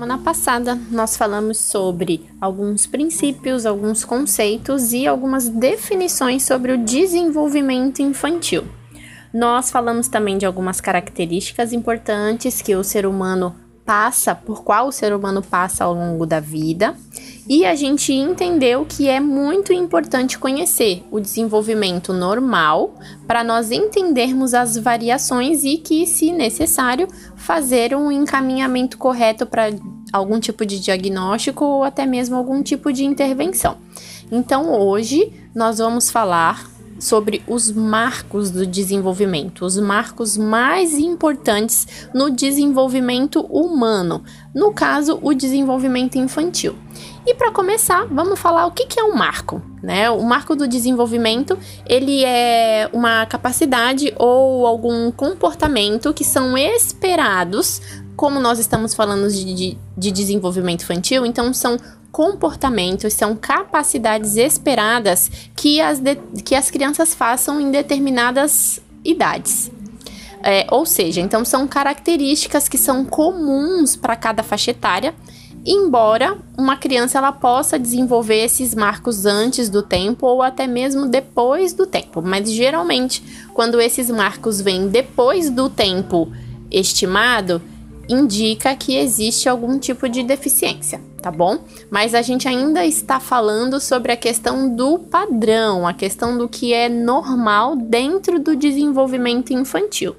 Semana passada nós falamos sobre alguns princípios, alguns conceitos e algumas definições sobre o desenvolvimento infantil. Nós falamos também de algumas características importantes que o ser humano passa, por qual o ser humano passa ao longo da vida, e a gente entendeu que é muito importante conhecer o desenvolvimento normal para nós entendermos as variações e que, se necessário, fazer um encaminhamento correto para algum tipo de diagnóstico ou até mesmo algum tipo de intervenção. Então, hoje nós vamos falar sobre os marcos do desenvolvimento, os marcos mais importantes no desenvolvimento humano, no caso, o desenvolvimento infantil. E para começar, vamos falar o que, é um marco. Né? O marco do desenvolvimento ele é uma capacidade ou algum comportamento que são esperados, como nós estamos falando de, de, de desenvolvimento infantil, então são comportamentos, são capacidades esperadas que as, de, que as crianças façam em determinadas idades. É, ou seja, então são características que são comuns para cada faixa etária, embora uma criança ela possa desenvolver esses marcos antes do tempo ou até mesmo depois do tempo, mas geralmente quando esses marcos vêm depois do tempo estimado, indica que existe algum tipo de deficiência, tá bom? Mas a gente ainda está falando sobre a questão do padrão, a questão do que é normal dentro do desenvolvimento infantil.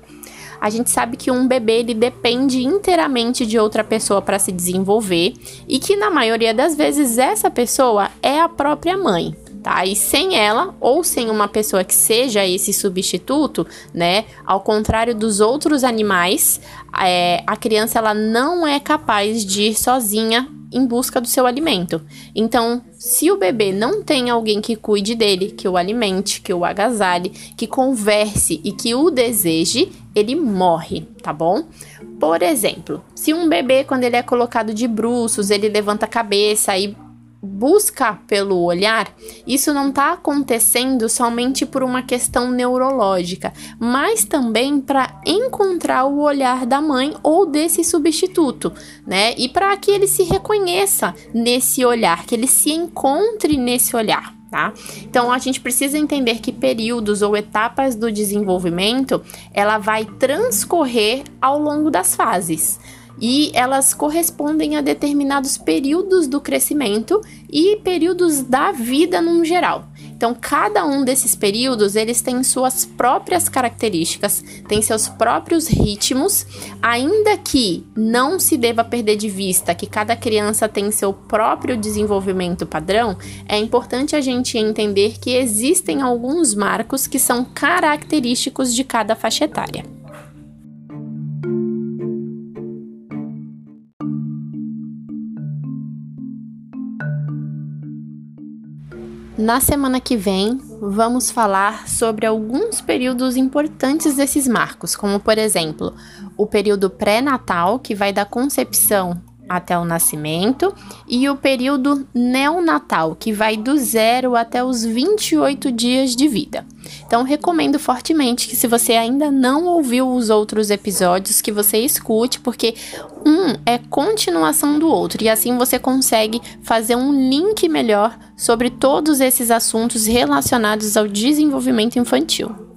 A gente sabe que um bebê ele depende inteiramente de outra pessoa para se desenvolver e que na maioria das vezes essa pessoa é a própria mãe tá? E sem ela ou sem uma pessoa que seja esse substituto, né? Ao contrário dos outros animais, é, a criança ela não é capaz de ir sozinha em busca do seu alimento. Então, se o bebê não tem alguém que cuide dele, que o alimente, que o agasalhe, que converse e que o deseje, ele morre, tá bom? Por exemplo, se um bebê, quando ele é colocado de bruços, ele levanta a cabeça e busca pelo olhar, isso não está acontecendo somente por uma questão neurológica, mas também para encontrar o olhar da mãe ou desse substituto, né? E para que ele se reconheça nesse olhar, que ele se encontre nesse olhar. Tá? Então a gente precisa entender que períodos ou etapas do desenvolvimento ela vai transcorrer ao longo das fases e elas correspondem a determinados períodos do crescimento e períodos da vida no geral. Então, cada um desses períodos, eles têm suas próprias características, têm seus próprios ritmos, ainda que não se deva perder de vista que cada criança tem seu próprio desenvolvimento padrão, é importante a gente entender que existem alguns marcos que são característicos de cada faixa etária. Na semana que vem, vamos falar sobre alguns períodos importantes desses marcos, como por exemplo, o período pré-natal, que vai da concepção até o nascimento, e o período neonatal, que vai do zero até os 28 dias de vida. Então, recomendo fortemente que, se você ainda não ouviu os outros episódios, que você escute, porque um é continuação do outro, e assim você consegue fazer um link melhor sobre todos esses assuntos relacionados ao desenvolvimento infantil.